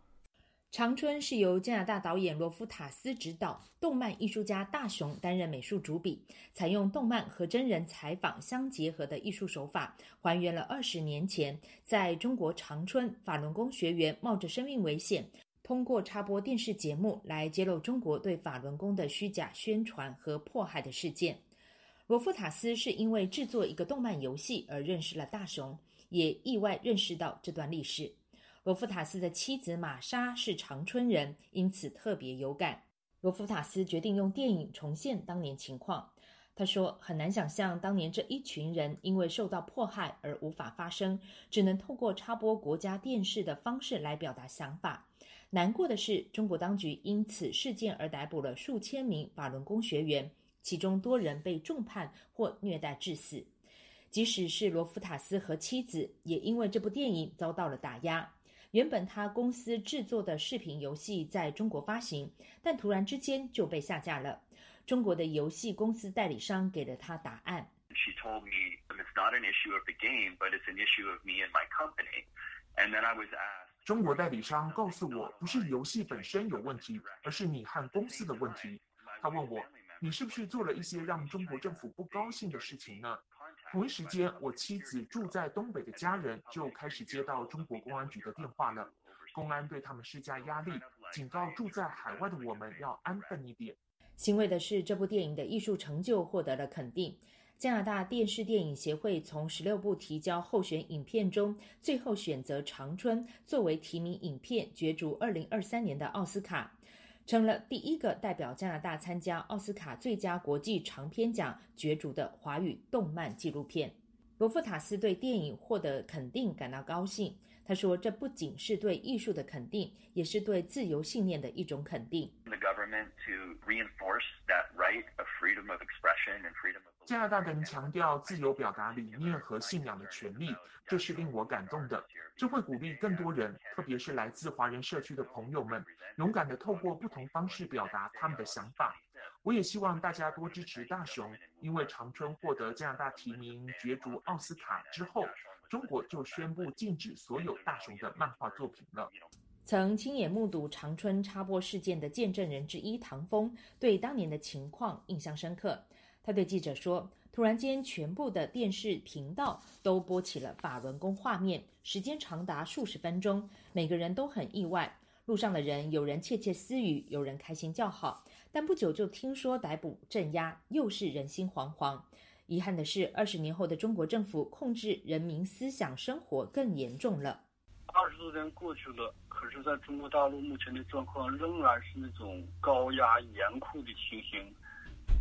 长春是由加拿大导演罗夫塔斯执导，动漫艺术家大雄担任美术主笔，采用动漫和真人采访相结合的艺术手法，还原了二十年前在中国长春法轮功学员冒着生命危险，通过插播电视节目来揭露中国对法轮功的虚假宣传和迫害的事件。罗夫塔斯是因为制作一个动漫游戏而认识了大雄，也意外认识到这段历史。罗夫塔斯的妻子玛莎是长春人，因此特别有感。罗夫塔斯决定用电影重现当年情况。他说：“很难想象当年这一群人因为受到迫害而无法发声，只能透过插播国家电视的方式来表达想法。难过的是，中国当局因此事件而逮捕了数千名法轮功学员，其中多人被重判或虐待致死。即使是罗夫塔斯和妻子，也因为这部电影遭到了打压。”原本他公司制作的视频游戏在中国发行，但突然之间就被下架了。中国的游戏公司代理商给了他答案。She told me it's not an issue of the game, but it's an issue of me and my company. And then I was asked. 中国代理商告诉我，不是游戏本身有问题，而是你和公司的问题。他问我，你是不是做了一些让中国政府不高兴的事情呢？同一时间，我妻子住在东北的家人就开始接到中国公安局的电话了。公安对他们施加压力，警告住在海外的我们要安分一点。欣慰的是，这部电影的艺术成就获得了肯定。加拿大电视电影协会从十六部提交候选影片中，最后选择《长春》作为提名影片，角逐二零二三年的奥斯卡。成了第一个代表加拿大参加奥斯卡最佳国际长片奖角逐的华语动漫纪录片。罗夫塔斯对电影获得肯定感到高兴。他说：“这不仅是对艺术的肯定，也是对自由信念的一种肯定。”加拿大人强调自由表达理念和信仰的权利，这是令我感动的。这会鼓励更多人，特别是来自华人社区的朋友们，勇敢地透过不同方式表达他们的想法。我也希望大家多支持大雄，因为长春获得加拿大提名角逐奥斯卡之后。中国就宣布禁止所有大雄的漫画作品了。曾亲眼目睹长春插播事件的见证人之一唐峰对当年的情况印象深刻。他对记者说：“突然间，全部的电视频道都播起了法轮功画面，时间长达数十分钟，每个人都很意外。路上的人有人窃窃私语，有人开心叫好。但不久就听说逮捕镇压，又是人心惶惶。”遗憾的是，二十年后的中国政府控制人民思想生活更严重了。二十多年过去了，可是在中国大陆目前的状况仍然是那种高压严酷的情形，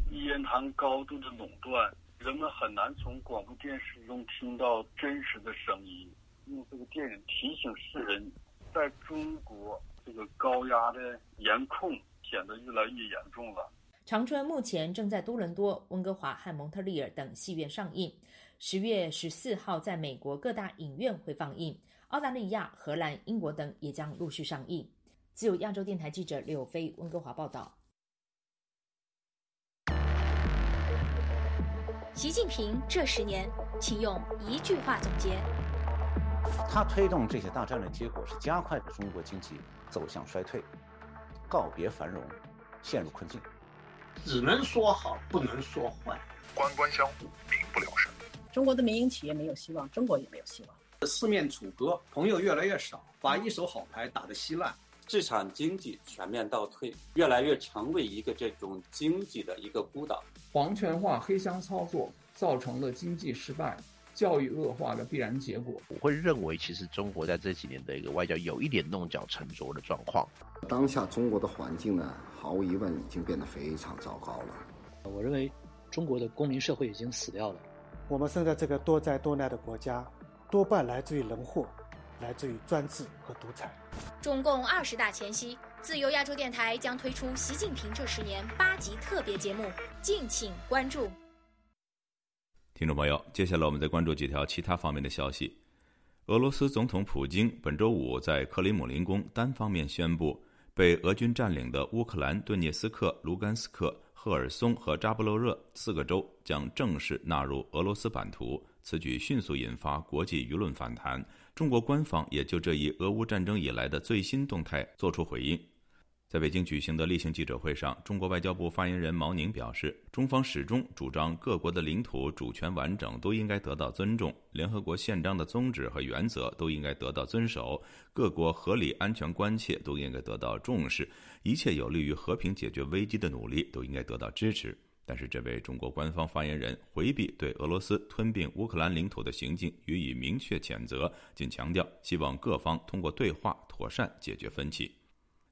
一言堂高度的垄断，人们很难从广播电视中听到真实的声音。用这个电影提醒世人，在中国这个高压的严控显得越来越严重了。长春目前正在多伦多、温哥华和蒙特利尔等戏院上映，十月十四号在美国各大影院会放映，澳大利亚、荷兰、英国等也将陆续上映。自由亚洲电台记者柳飞温哥华报道。习近平这十年，请用一句话总结。他推动这些大战略，结果是加快了中国经济走向衰退，告别繁荣，陷入困境。只能说好，不能说坏。官官相护，民不聊生。中国的民营企业没有希望，中国也没有希望。四面楚歌，朋友越来越少，把一手好牌打得稀烂。市场经济全面倒退，越来越成为一个这种经济的一个孤岛。皇权化、黑箱操作造成了经济失败、教育恶化的必然结果。我会认为，其实中国在这几年的一个外交有一点弄巧成拙的状况。当下中国的环境呢？毫无疑问，已经变得非常糟糕了。我认为，中国的公民社会已经死掉了。我们生在这个多灾多难的国家，多半来自于人祸，来自于专制和独裁。中共二十大前夕，自由亚洲电台将推出《习近平这十年》八集特别节目，敬请关注。听众朋友，接下来我们再关注几条其他方面的消息。俄罗斯总统普京本周五在克里姆林宫单方面宣布。被俄军占领的乌克兰顿涅斯克、卢甘斯克赫尔松和扎波罗热四个州将正式纳入俄罗斯版图。此举迅速引发国际舆论反弹。中国官方也就这一俄乌战争以来的最新动态作出回应。在北京举行的例行记者会上，中国外交部发言人毛宁表示，中方始终主张各国的领土主权完整都应该得到尊重，联合国宪章的宗旨和原则都应该得到遵守，各国合理安全关切都应该得到重视，一切有利于和平解决危机的努力都应该得到支持。但是，这位中国官方发言人回避对俄罗斯吞并乌克兰领土的行径予以明确谴责，仅强调希望各方通过对话妥善解决分歧。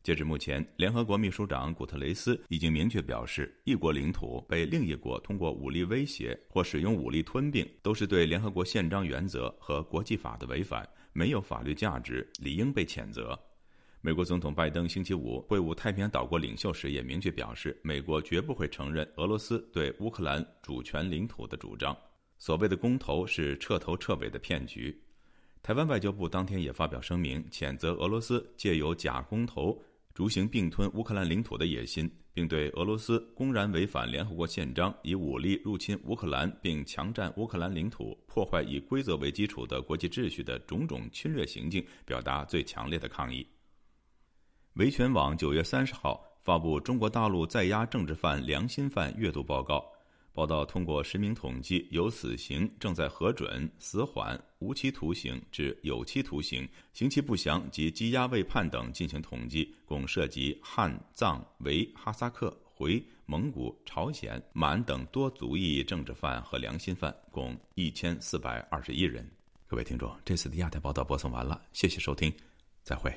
截至目前，联合国秘书长古特雷斯已经明确表示，一国领土被另一国通过武力威胁或使用武力吞并，都是对联合国宪章原则和国际法的违反，没有法律价值，理应被谴责。美国总统拜登星期五会晤太平洋岛国领袖时也明确表示，美国绝不会承认俄罗斯对乌克兰主权领土的主张。所谓的公投是彻头彻尾的骗局。台湾外交部当天也发表声明，谴责俄罗斯借由假公投。逐行并吞乌克兰领土的野心，并对俄罗斯公然违反联合国宪章、以武力入侵乌克兰并强占乌克兰领土、破坏以规则为基础的国际秩序的种种侵略行径，表达最强烈的抗议。维权网九月三十号发布中国大陆在押政治犯良心犯阅读报告。报道通过实名统计，有死刑正在核准、死缓、无期徒刑至有期徒刑、刑期不详及羁押未判等进行统计，共涉及汉、藏、维、哈萨克、回、蒙古、朝鲜、满等多族裔政治犯和良心犯，共一千四百二十一人。各位听众，这次的亚太报道播送完了，谢谢收听，再会。